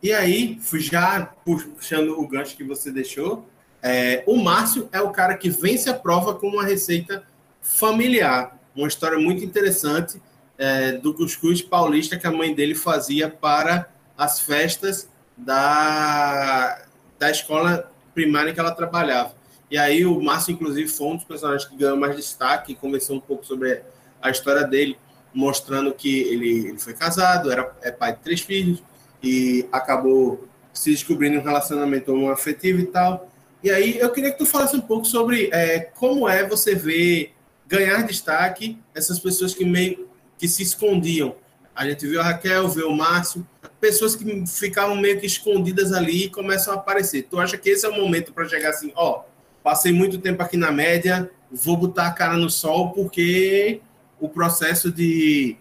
E aí, já puxando o gancho que você deixou, é, o Márcio é o cara que vence a prova com uma receita familiar. Uma história muito interessante é, do cuscuz paulista que a mãe dele fazia para as festas da, da escola primária que ela trabalhava. E aí o Márcio, inclusive, foi um dos personagens que ganhou mais destaque, conversou um pouco sobre a história dele, mostrando que ele, ele foi casado, era é pai de três filhos, e acabou se descobrindo um relacionamento afetivo e tal. E aí eu queria que tu falasse um pouco sobre é, como é você ver ganhar destaque essas pessoas que meio que se escondiam. A gente viu a Raquel, viu o Márcio, pessoas que ficavam meio que escondidas ali e começam a aparecer. Tu acha que esse é o momento para chegar assim, ó, passei muito tempo aqui na média, vou botar a cara no sol porque o processo de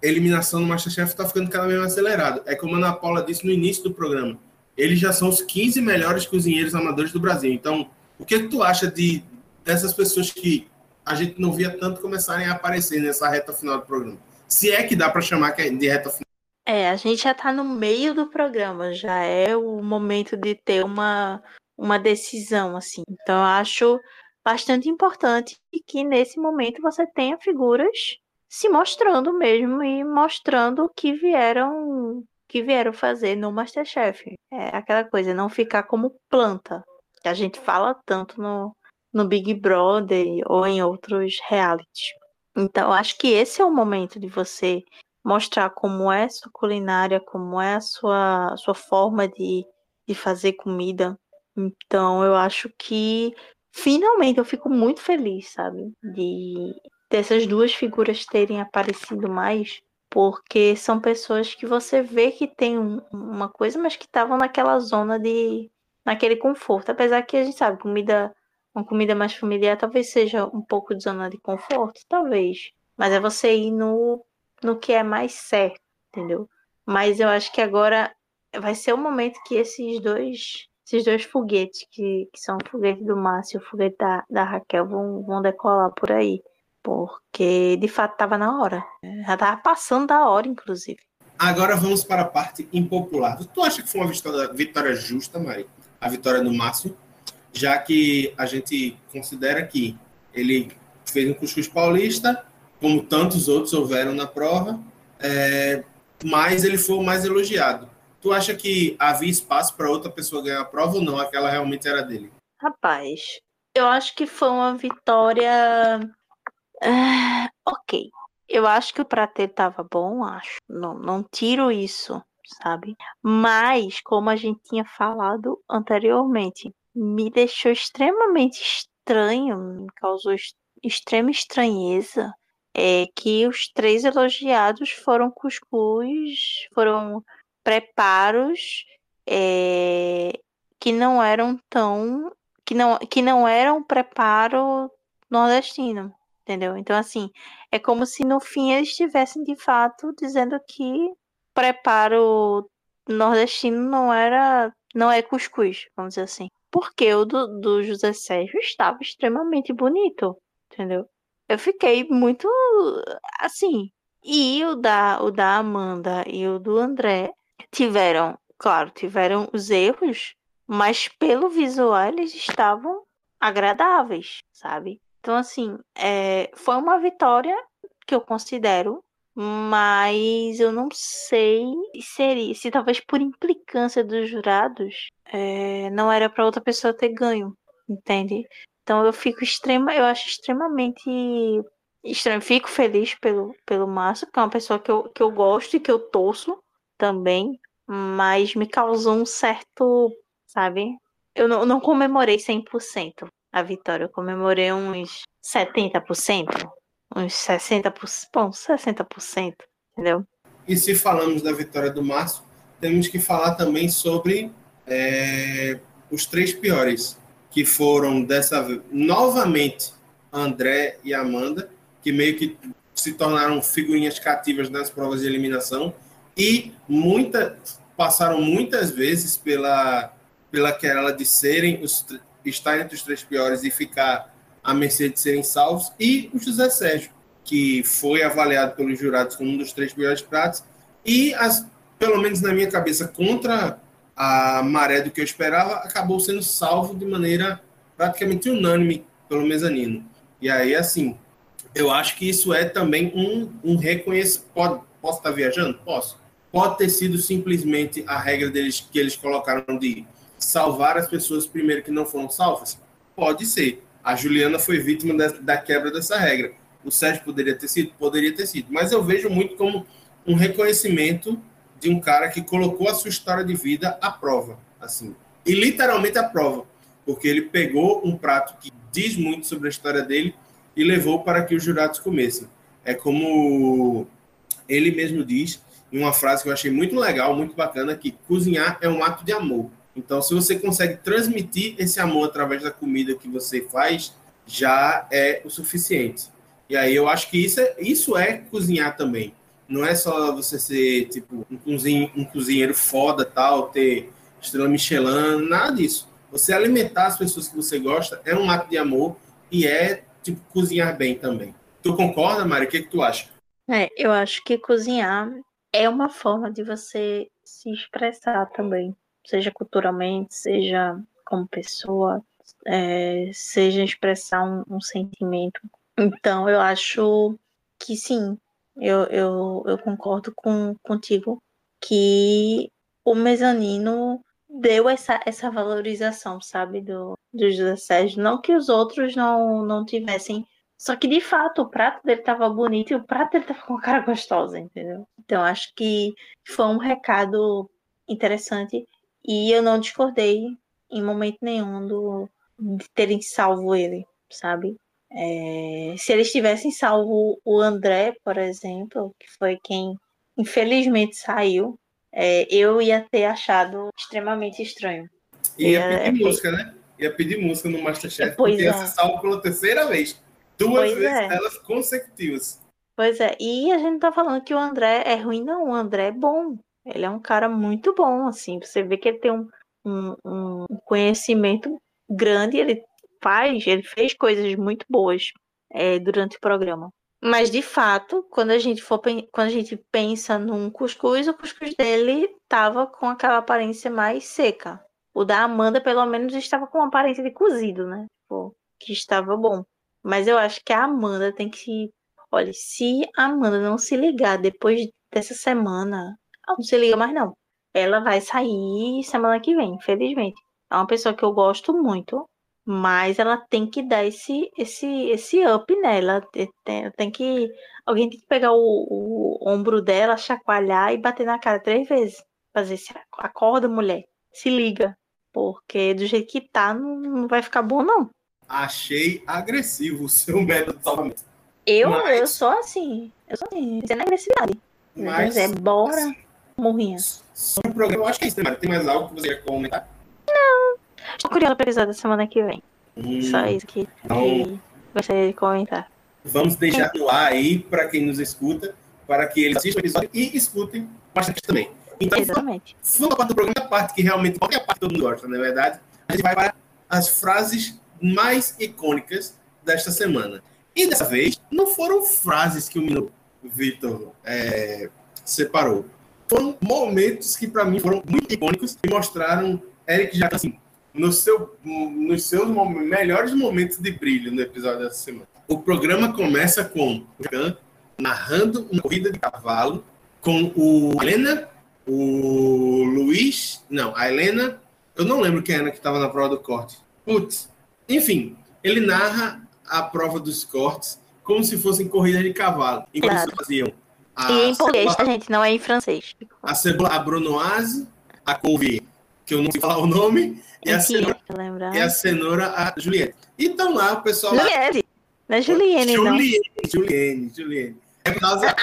eliminação no Masterchef está ficando cada vez mais acelerado. É como a Ana Paula disse no início do programa. Eles já são os 15 melhores cozinheiros amadores do Brasil. Então, o que, tu acha de dessas pessoas que a gente não via tanto começarem a aparecer nessa reta final do programa? Se é que dá para chamar é de reta final. É, a gente já está no meio do programa, já é o momento de ter uma, uma decisão, assim. Então, eu acho bastante importante que nesse momento você tenha figuras se mostrando mesmo e mostrando que vieram que vieram fazer no MasterChef. É aquela coisa, não ficar como planta, que a gente fala tanto no, no Big Brother ou em outros realities. Então, acho que esse é o momento de você mostrar como é a sua culinária, como é a sua, sua forma de, de fazer comida. Então, eu acho que finalmente eu fico muito feliz, sabe? De dessas duas figuras terem aparecido mais, porque são pessoas que você vê que tem um, uma coisa, mas que estavam naquela zona de naquele conforto, apesar que a gente sabe, comida uma comida mais familiar talvez seja um pouco de zona de conforto, talvez, mas é você ir no no que é mais certo, entendeu? Mas eu acho que agora vai ser o momento que esses dois esses dois foguetes, que, que são o foguete do Márcio e o foguete da, da Raquel, vão, vão decolar por aí. Porque de fato estava na hora. Já estava passando da hora, inclusive. Agora vamos para a parte impopular. Tu acha que foi uma vitória, vitória justa, Mari? A vitória do Márcio? Já que a gente considera que ele fez um cuscuz paulista, como tantos outros houveram na prova, é, mas ele foi o mais elogiado. Tu acha que havia espaço para outra pessoa ganhar a prova ou não? Aquela realmente era dele? Rapaz, eu acho que foi uma vitória Uh, ok. Eu acho que o prato tava bom, acho. Não, não tiro isso, sabe? Mas, como a gente tinha falado anteriormente, me deixou extremamente estranho, me causou extrema estranheza é que os três elogiados foram cuscuz, foram preparos é, que não eram tão que não que não eram preparo nordestino entendeu? Então, assim, é como se no fim eles estivessem de fato dizendo que preparo nordestino não era. não é cuscuz, vamos dizer assim. Porque o do, do José Sérgio estava extremamente bonito, entendeu? Eu fiquei muito assim. E o da, o da Amanda e o do André tiveram, claro, tiveram os erros, mas pelo visual eles estavam agradáveis, sabe? Então, assim, é, foi uma vitória que eu considero mas eu não sei se se talvez por implicância dos jurados, é, não era para outra pessoa ter ganho, entende? Então eu fico extrema, eu acho extremamente estranho, fico feliz pelo, pelo Márcio, que é uma pessoa que eu, que eu gosto e que eu torço também, mas me causou um certo, sabe? Eu não, não comemorei 100% a vitória, eu comemorei uns 70%, uns 60%, bom, 60%, entendeu? E se falamos da vitória do Márcio, temos que falar também sobre é, os três piores, que foram dessa novamente, André e Amanda, que meio que se tornaram figurinhas cativas nas provas de eliminação e muita, passaram muitas vezes pela, pela querela de serem os, estar entre os três piores e ficar à mercê de serem salvos, e o José Sérgio, que foi avaliado pelos jurados como um dos três piores pratos, e, as, pelo menos na minha cabeça, contra a maré do que eu esperava, acabou sendo salvo de maneira praticamente unânime pelo mezanino. E aí, assim, eu acho que isso é também um, um reconhecimento. Pode, posso estar viajando? Posso. Pode ter sido simplesmente a regra deles que eles colocaram de salvar as pessoas primeiro que não foram salvas? Pode ser. A Juliana foi vítima da, da quebra dessa regra. O Sérgio poderia ter sido? Poderia ter sido. Mas eu vejo muito como um reconhecimento de um cara que colocou a sua história de vida à prova, assim. E literalmente à prova, porque ele pegou um prato que diz muito sobre a história dele e levou para que os jurados comessem. É como ele mesmo diz, em uma frase que eu achei muito legal, muito bacana, que cozinhar é um ato de amor. Então, se você consegue transmitir esse amor através da comida que você faz, já é o suficiente. E aí eu acho que isso é, isso é cozinhar também. Não é só você ser tipo um, cozinheiro, um cozinheiro foda, tal, ter estrela Michelin, nada disso. Você alimentar as pessoas que você gosta é um ato de amor e é tipo cozinhar bem também. Tu concorda, Mari? O que, que tu acha? É, eu acho que cozinhar é uma forma de você se expressar também seja culturalmente, seja como pessoa, é, seja expressar um, um, sentimento. Então, eu acho que sim, eu, eu, eu concordo com, contigo que o mezanino deu essa, essa valorização, sabe, do, do José. Não que os outros não, não tivessem. Só que, de fato, o prato dele tava bonito e o prato dele tava com cara gostosa, entendeu? Então, acho que foi um recado interessante e eu não discordei em momento nenhum do, de terem salvo ele, sabe? É, se eles tivessem salvo o André, por exemplo, que foi quem infelizmente saiu, é, eu ia ter achado extremamente estranho. E ia, pedir é, música, né? Ia pedir música no Masterchef, pois porque ia ser salvo pela terceira vez. Duas pois vezes é. elas consecutivas. Pois é, e a gente não tá falando que o André é ruim, não. O André é bom. Ele é um cara muito bom, assim. Você vê que ele tem um, um, um conhecimento grande, ele faz, ele fez coisas muito boas é, durante o programa. Mas de fato, quando a gente for quando a gente pensa num cuscuz, o cuscuz dele estava com aquela aparência mais seca. O da Amanda, pelo menos, estava com uma aparência de cozido, né? Tipo, que estava bom. Mas eu acho que a Amanda tem que. Olha, se a Amanda não se ligar depois dessa semana, não se liga mais não. Ela vai sair semana que vem, infelizmente. É uma pessoa que eu gosto muito, mas ela tem que dar esse esse esse up nela. Tem, tem que alguém tem que pegar o, o, ombro dela, chacoalhar e bater na cara três vezes. Fazer esse acorda, mulher. Se liga, porque do jeito que tá não, não vai ficar bom não. Achei agressivo o seu método de salvamento. Eu, mas... eu sou assim. Eu sou assim, sem agressividade. Mas, é bora. Assim, morrinha. Sobre o programa, eu acho que é isso, né? Tem mais algo que você quer comentar? Não. Estou curiosa para episódio da semana que vem. Hum, Só isso que, então, gostaria de comentar. Vamos deixar no ar aí para quem nos escuta, para que eles assistam o episódio e escutem bastante também. Então, Exatamente. Vamos parte do programa, a parte que realmente qualquer parte todo mundo gosta, não é verdade? A gente vai para as frases mais icônicas desta semana. E dessa vez, não foram frases que o Vitor é, separou foram momentos que para mim foram muito icônicos e mostraram Eric já assim, no seu, nos seus melhores momentos de brilho no episódio dessa semana. O programa começa com o narrando uma corrida de cavalo com o Helena, o Luiz, não, a Helena, eu não lembro quem era que estava na prova do corte. Putz, enfim, ele narra a prova dos cortes como se fossem corridas de cavalo. Enquanto claro. faziam a e em português, a gente, não é em francês. A cebola, a bronoise, a couve, que eu não sei falar o nome, e a, cenoura, e a cenoura, a Juliette. Então lá o pessoal. Juliette, lá... não é Julienne, Julienne, não. Julienne, Julienne. É por, causa,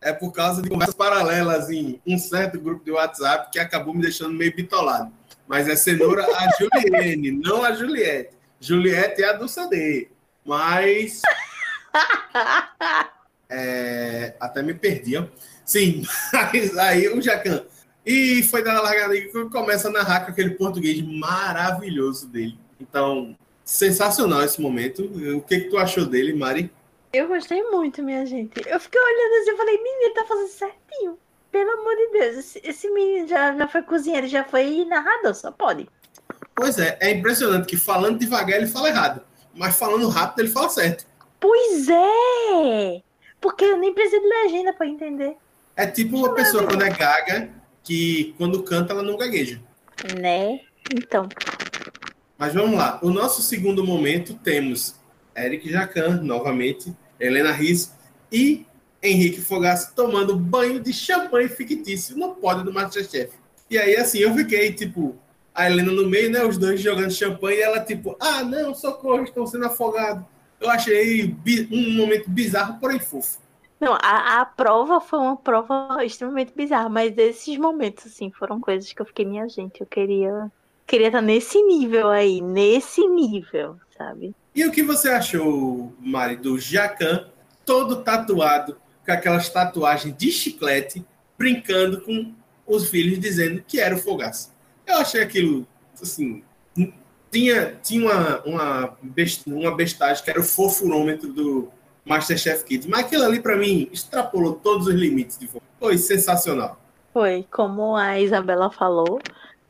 é por causa de conversas paralelas em um certo grupo de WhatsApp que acabou me deixando meio bitolado. Mas é cenoura a Julienne, não a Juliette. Juliette é a do CD. Mas. É, até me perdi, ó. Sim, mas aí o Jacan. E foi da largada que começa a narrar com aquele português maravilhoso dele. Então, sensacional esse momento. O que, que tu achou dele, Mari? Eu gostei muito, minha gente. Eu fiquei olhando assim e falei, menino, ele tá fazendo certinho. Pelo amor de Deus, esse, esse menino já, já foi cozinheiro, já foi narrador, só pode. Pois é, é impressionante que falando devagar ele fala errado, mas falando rápido ele fala certo. Pois é! Porque eu nem preciso de legenda para entender. É tipo uma pessoa quando é gaga, que quando canta ela não gagueja. Né? Então. Mas vamos lá. O nosso segundo momento temos Eric Jacan, novamente, Helena Riz e Henrique Fogaça tomando banho de champanhe fictício no pódio do Masterchef. E aí, assim, eu fiquei, tipo, a Helena no meio, né? Os dois jogando champanhe e ela, tipo, ah, não, socorro, estão sendo afogados. Eu achei um momento bizarro, porém fofo. Não, a, a prova foi uma prova extremamente bizarra, mas esses momentos, assim, foram coisas que eu fiquei, minha gente, eu queria queria estar nesse nível aí, nesse nível, sabe? E o que você achou, Mari, do Jacan todo tatuado, com aquelas tatuagens de chiclete, brincando com os filhos, dizendo que era o Fogaça? Eu achei aquilo, assim, tinha, tinha uma, uma, best, uma bestagem que era o fofurômetro do Masterchef Kids, mas aquilo ali, para mim, extrapolou todos os limites de Foi sensacional. Foi, como a Isabela falou,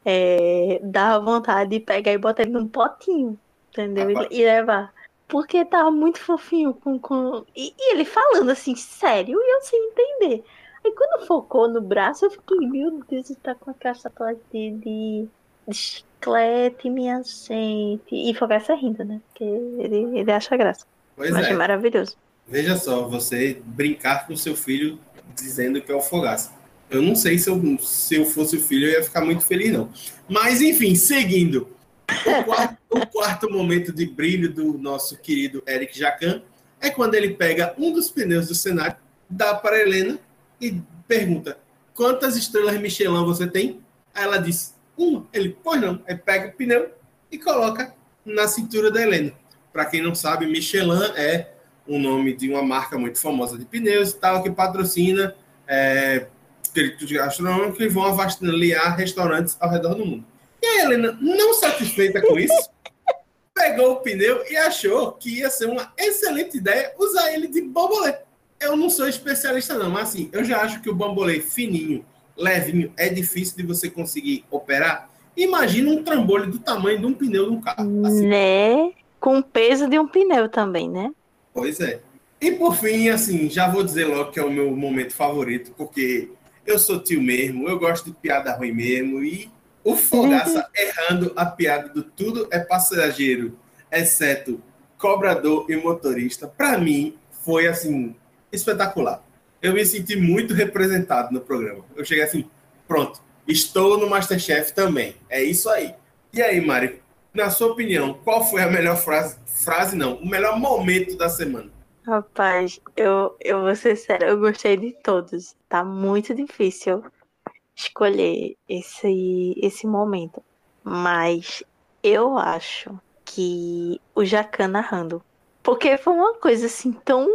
é, dá vontade de pegar e botar ele num potinho, entendeu? E, e levar. Porque tava muito fofinho com. com... E, e, ele falando assim, sério, e eu sem entender. Aí quando focou no braço, eu fiquei, meu Deus, ele tá com a caixa de, de, de chiclete, minha gente. E Fogaça rindo, né? Porque ele, ele acha graça. Pois Mas é. maravilhoso. Veja só, você brincar com seu filho dizendo que é o Fogaça. Eu não sei se eu, se eu fosse o filho, eu ia ficar muito feliz, não. Mas, enfim, seguindo. O quarto, o quarto momento de brilho do nosso querido Eric Jacan é quando ele pega um dos pneus do cenário, dá para Helena e pergunta: quantas estrelas Michelin você tem? Aí ela diz: uma. Ele, pois não. Aí pega o pneu e coloca na cintura da Helena. Para quem não sabe, Michelin é o nome de uma marca muito famosa de pneus e tal, que patrocina é, peritos gastronômicos que vão avaliar restaurantes ao redor do mundo. E a Helena, não satisfeita com isso, pegou o pneu e achou que ia ser uma excelente ideia usar ele de bambolê. Eu não sou especialista não, mas assim, eu já acho que o bambolê fininho levinho, é difícil de você conseguir operar. Imagina um trambolho do tamanho de um pneu de um carro. Assim. Né? Com o peso de um pneu também, né? Pois é. E por fim, assim, já vou dizer logo que é o meu momento favorito, porque eu sou tio mesmo, eu gosto de piada ruim mesmo, e o Fogaça uhum. errando a piada do tudo é passageiro, exceto cobrador e motorista, para mim foi assim espetacular eu me senti muito representado no programa. Eu cheguei assim, pronto, estou no Masterchef também. É isso aí. E aí, Mari, na sua opinião, qual foi a melhor frase? Frase não, o melhor momento da semana? Rapaz, eu, eu vou ser sério, eu gostei de todos. Tá muito difícil escolher esse, esse momento. Mas eu acho que o Jacan narrando. Porque foi uma coisa assim tão,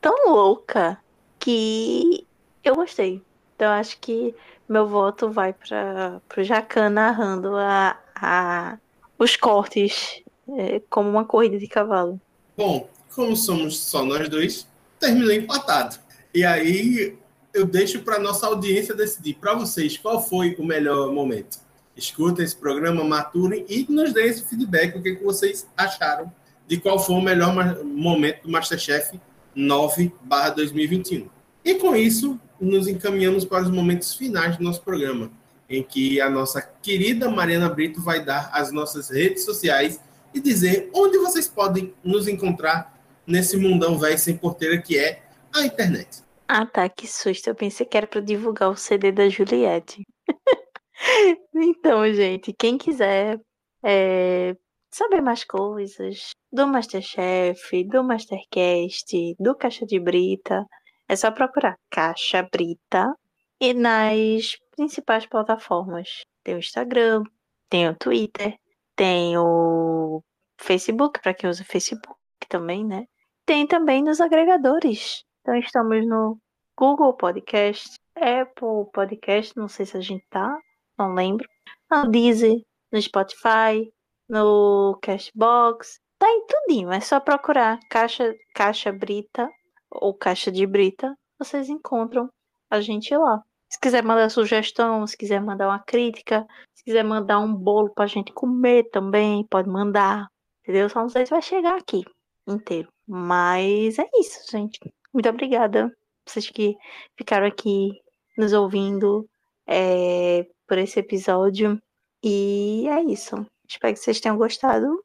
tão louca que eu gostei. Então acho que meu voto vai para o Jacan narrando a, a, os cortes é, como uma corrida de cavalo. Bom, como somos só nós dois, terminou empatado. E aí eu deixo para nossa audiência decidir para vocês qual foi o melhor momento. Escutem esse programa, maturem e nos deem esse feedback, o que, que vocês acharam de qual foi o melhor momento do Masterchef 9/2021. E com isso, nos encaminhamos para os momentos finais do nosso programa, em que a nossa querida Mariana Brito vai dar as nossas redes sociais e dizer onde vocês podem nos encontrar nesse mundão velho sem porteira que é a internet. Ah, tá, que susto. Eu pensei que era para divulgar o CD da Juliette. então, gente, quem quiser é, saber mais coisas do Masterchef, do Mastercast, do Caixa de Brita, é só procurar Caixa Brita e nas principais plataformas. Tem o Instagram, tem o Twitter, tem o Facebook, para quem usa Facebook também, né? Tem também nos agregadores. Então estamos no Google Podcast, Apple Podcast, não sei se a gente tá, não lembro. No Deezer, no Spotify, no Cashbox, tá em tudinho. É só procurar Caixa, Caixa Brita ou Caixa de Brita, vocês encontram a gente lá. Se quiser mandar sugestão, se quiser mandar uma crítica, se quiser mandar um bolo pra gente comer também, pode mandar. Entendeu? Só não sei se vai chegar aqui inteiro. Mas é isso, gente. Muito obrigada. Vocês que ficaram aqui nos ouvindo é, por esse episódio. E é isso. Espero que vocês tenham gostado.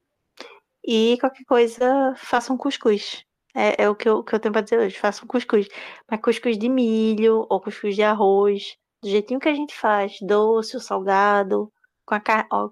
E qualquer coisa, façam cuscuz. É, é o que eu, que eu tenho pra dizer hoje. Façam cuscuz. Mas cuscuz de milho ou cuscuz de arroz. Do jeitinho que a gente faz. Doce ou salgado. Com, a,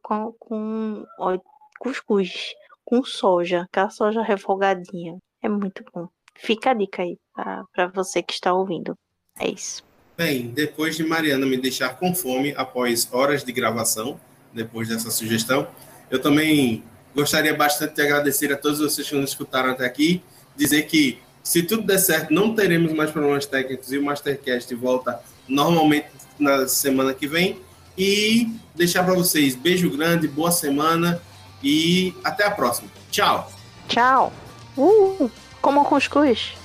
com, com ó, cuscuz. Com soja. Aquela soja refogadinha. É muito bom. Fica a dica aí para você que está ouvindo. É isso. Bem, depois de Mariana me deixar com fome após horas de gravação, depois dessa sugestão, eu também gostaria bastante de agradecer a todos vocês que nos escutaram até aqui, dizer que se tudo der certo, não teremos mais problemas técnicos e o Mastercast volta normalmente na semana que vem. E deixar para vocês beijo grande, boa semana e até a próxima. Tchau. Tchau. Uh, como cuscuz.